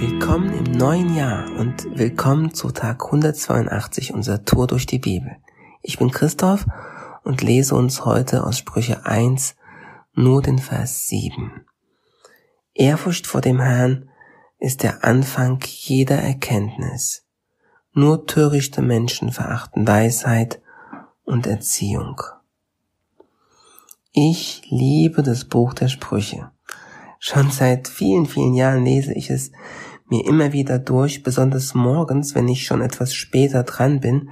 Willkommen im neuen Jahr und willkommen zu Tag 182 unserer Tour durch die Bibel. Ich bin Christoph und lese uns heute aus Sprüche 1 nur den Vers 7. Ehrfurcht vor dem Herrn ist der Anfang jeder Erkenntnis. Nur törichte Menschen verachten Weisheit und Erziehung. Ich liebe das Buch der Sprüche. Schon seit vielen, vielen Jahren lese ich es mir immer wieder durch, besonders morgens, wenn ich schon etwas später dran bin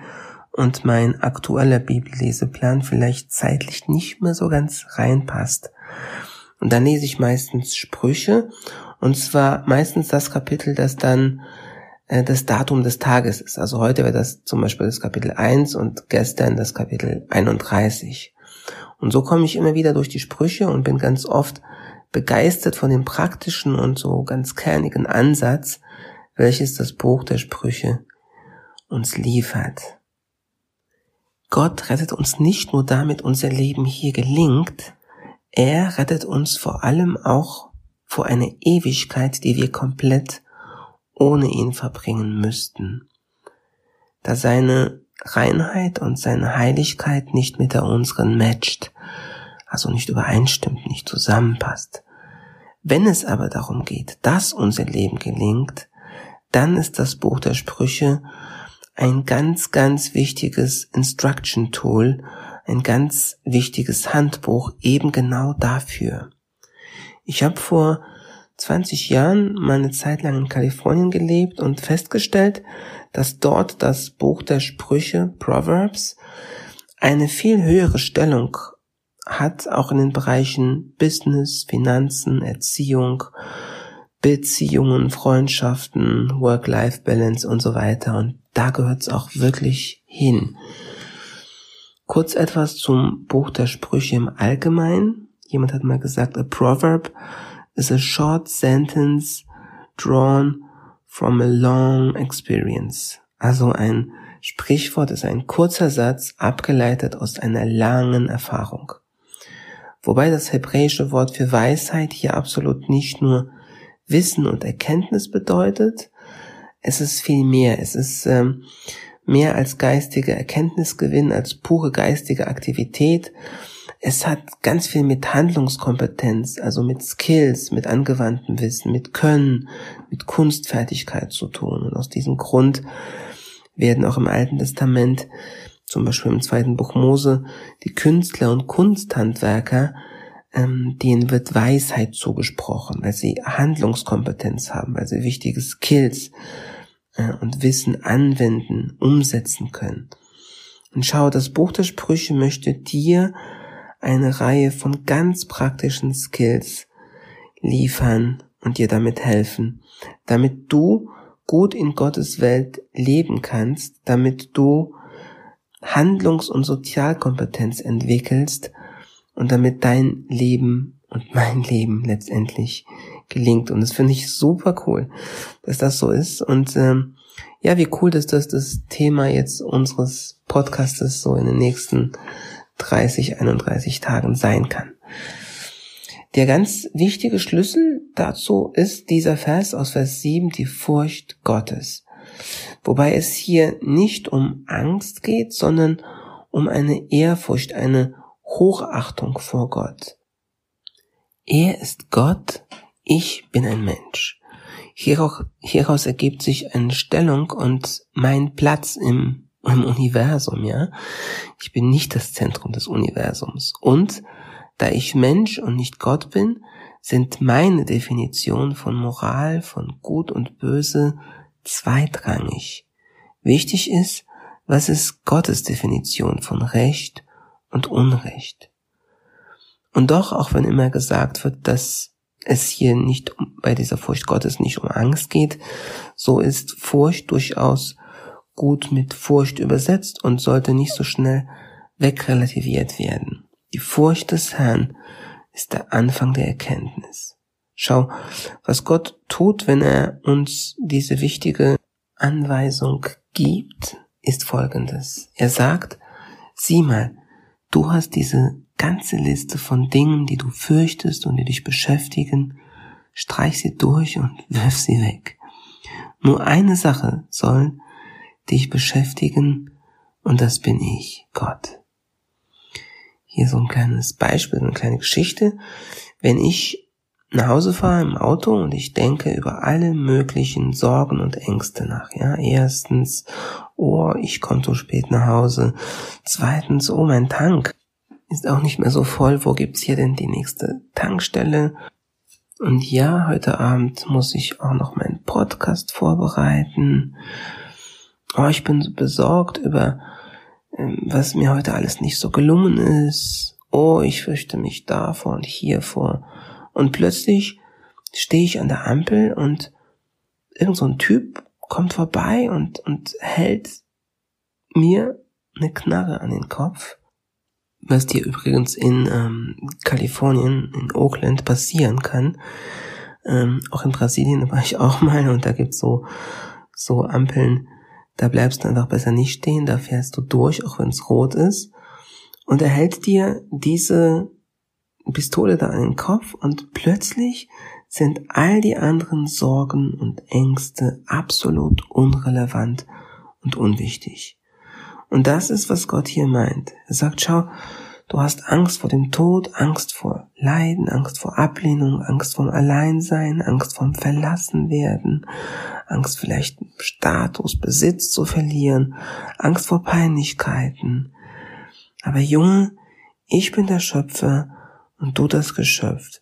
und mein aktueller Bibelleseplan vielleicht zeitlich nicht mehr so ganz reinpasst. Und dann lese ich meistens Sprüche, und zwar meistens das Kapitel, das dann äh, das Datum des Tages ist. Also heute wäre das zum Beispiel das Kapitel 1 und gestern das Kapitel 31. Und so komme ich immer wieder durch die Sprüche und bin ganz oft begeistert von dem praktischen und so ganz kernigen Ansatz, welches das Buch der Sprüche uns liefert. Gott rettet uns nicht nur damit unser Leben hier gelingt, er rettet uns vor allem auch vor einer Ewigkeit, die wir komplett ohne ihn verbringen müssten. Da seine Reinheit und seine Heiligkeit nicht mit der unseren matcht, also nicht übereinstimmt, nicht zusammenpasst. Wenn es aber darum geht, dass unser Leben gelingt, dann ist das Buch der Sprüche ein ganz, ganz wichtiges Instruction Tool, ein ganz wichtiges Handbuch eben genau dafür. Ich habe vor 20 Jahren meine Zeit lang in Kalifornien gelebt und festgestellt, dass dort das Buch der Sprüche, Proverbs, eine viel höhere Stellung hat, auch in den Bereichen Business, Finanzen, Erziehung, Beziehungen, Freundschaften, Work-Life-Balance und so weiter. Und da gehört es auch wirklich hin. Kurz etwas zum Buch der Sprüche im Allgemeinen. Jemand hat mal gesagt, a proverb is a short sentence drawn from a long experience. Also ein Sprichwort ist ein kurzer Satz abgeleitet aus einer langen Erfahrung. Wobei das hebräische Wort für Weisheit hier absolut nicht nur Wissen und Erkenntnis bedeutet, es ist viel mehr. Es ist ähm, mehr als geistige Erkenntnisgewinn, als pure geistige Aktivität. Es hat ganz viel mit Handlungskompetenz, also mit Skills, mit angewandtem Wissen, mit Können, mit Kunstfertigkeit zu tun. Und aus diesem Grund werden auch im Alten Testament, zum Beispiel im zweiten Buch Mose, die Künstler und Kunsthandwerker, ähm, denen wird Weisheit zugesprochen, weil sie Handlungskompetenz haben, weil sie wichtige Skills äh, und Wissen anwenden, umsetzen können. Und schau, das Buch der Sprüche möchte dir eine Reihe von ganz praktischen Skills liefern und dir damit helfen, damit du gut in Gottes Welt leben kannst, damit du Handlungs- und Sozialkompetenz entwickelst und damit dein Leben und mein Leben letztendlich gelingt. Und das finde ich super cool, dass das so ist. Und ähm, ja, wie cool, dass das das Thema jetzt unseres Podcastes so in den nächsten 30, 31 Tagen sein kann. Der ganz wichtige Schlüssel dazu ist dieser Vers aus Vers 7, die Furcht Gottes. Wobei es hier nicht um Angst geht, sondern um eine Ehrfurcht, eine Hochachtung vor Gott. Er ist Gott, ich bin ein Mensch. Hieraus, ergibt sich eine Stellung und mein Platz im im Universum, ja. Ich bin nicht das Zentrum des Universums. Und da ich Mensch und nicht Gott bin, sind meine Definitionen von Moral, von Gut und Böse zweitrangig. Wichtig ist, was ist Gottes Definition von Recht und Unrecht. Und doch, auch wenn immer gesagt wird, dass es hier nicht bei dieser Furcht Gottes nicht um Angst geht, so ist Furcht durchaus gut mit Furcht übersetzt und sollte nicht so schnell wegrelativiert werden. Die Furcht des Herrn ist der Anfang der Erkenntnis. Schau, was Gott tut, wenn er uns diese wichtige Anweisung gibt, ist folgendes. Er sagt, sieh mal, du hast diese ganze Liste von Dingen, die du fürchtest und die dich beschäftigen, streich sie durch und wirf sie weg. Nur eine Sache soll dich beschäftigen und das bin ich, Gott. Hier so ein kleines Beispiel, eine kleine Geschichte. Wenn ich nach Hause fahre im Auto und ich denke über alle möglichen Sorgen und Ängste nach. Ja, erstens, oh, ich komme so spät nach Hause. Zweitens, oh, mein Tank ist auch nicht mehr so voll. Wo gibt's hier denn die nächste Tankstelle? Und ja, heute Abend muss ich auch noch meinen Podcast vorbereiten. Oh, ich bin so besorgt über, ähm, was mir heute alles nicht so gelungen ist. Oh, ich fürchte mich davor und hier vor. Und plötzlich stehe ich an der Ampel und irgend so ein Typ kommt vorbei und, und hält mir eine Knarre an den Kopf, was dir übrigens in ähm, Kalifornien, in Oakland passieren kann. Ähm, auch in Brasilien war ich auch mal und da gibt's so, so Ampeln, da bleibst du einfach besser nicht stehen, da fährst du durch, auch wenn es rot ist. Und er hält dir diese Pistole da an den Kopf und plötzlich sind all die anderen Sorgen und Ängste absolut unrelevant und unwichtig. Und das ist, was Gott hier meint. Er sagt, schau, du hast Angst vor dem Tod, Angst vor Leiden, Angst vor Ablehnung, Angst vor Alleinsein, Angst vor Verlassenwerden, Angst vielleicht Status, Besitz zu verlieren, Angst vor Peinlichkeiten. Aber Junge, ich bin der Schöpfer und du das Geschöpf.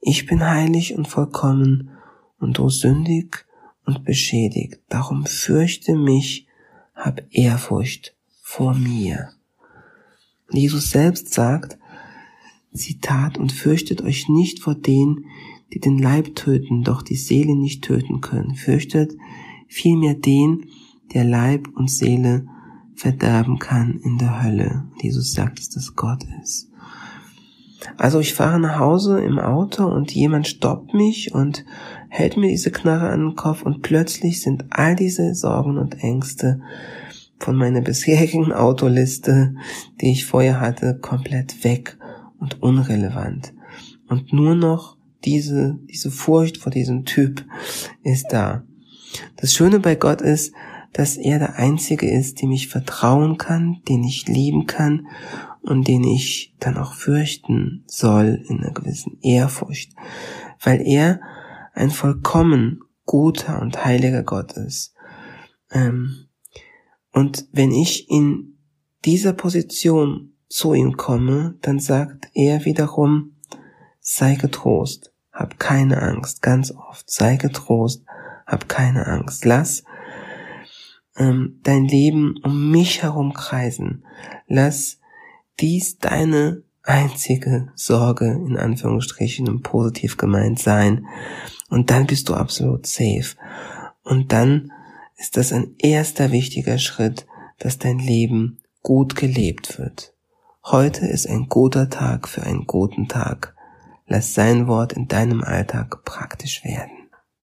Ich bin heilig und vollkommen und du sündig und beschädigt. Darum fürchte mich, hab Ehrfurcht vor mir. Jesus selbst sagt, Zitat, und fürchtet euch nicht vor denen, die den Leib töten, doch die Seele nicht töten können. Fürchtet vielmehr den, der Leib und Seele verderben kann in der Hölle. Jesus sagt, dass das Gott ist. Also ich fahre nach Hause im Auto und jemand stoppt mich und hält mir diese Knarre an den Kopf und plötzlich sind all diese Sorgen und Ängste von meiner bisherigen Autoliste, die ich vorher hatte, komplett weg und unrelevant. Und nur noch diese, diese Furcht vor diesem Typ ist da. Das Schöne bei Gott ist, dass er der Einzige ist, dem ich vertrauen kann, den ich lieben kann und den ich dann auch fürchten soll in einer gewissen Ehrfurcht, weil er ein vollkommen guter und heiliger Gott ist. Ähm, und wenn ich in dieser Position zu ihm komme, dann sagt er wiederum, sei getrost, hab keine Angst, ganz oft, sei getrost, hab keine Angst, lass ähm, dein Leben um mich herum kreisen, lass dies deine einzige Sorge in Anführungsstrichen und positiv gemeint sein. Und dann bist du absolut safe. Und dann ist das ein erster wichtiger Schritt, dass dein Leben gut gelebt wird. Heute ist ein guter Tag für einen guten Tag. Lass sein Wort in deinem Alltag praktisch werden.